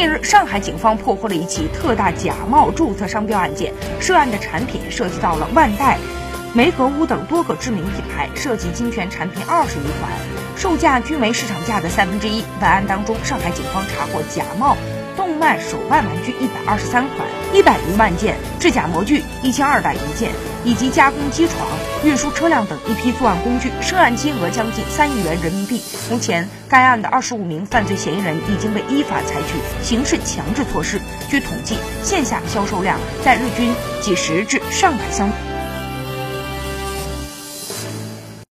近日，上海警方破获了一起特大假冒注册商标案件，涉案的产品涉及到了万代、梅格屋等多个知名品牌，涉及侵权产品二十余款，售价均为市场价的三分之一。本案当中，上海警方查获假冒。动漫手办玩具一百二十三款，一百余万件制假模具一千二百余件，以及加工机床、运输车辆等一批作案工具，涉案金额将近三亿元人民币。目前，该案的二十五名犯罪嫌疑人已经被依法采取刑事强制措施。据统计，线下销售量在日均几十至上百箱。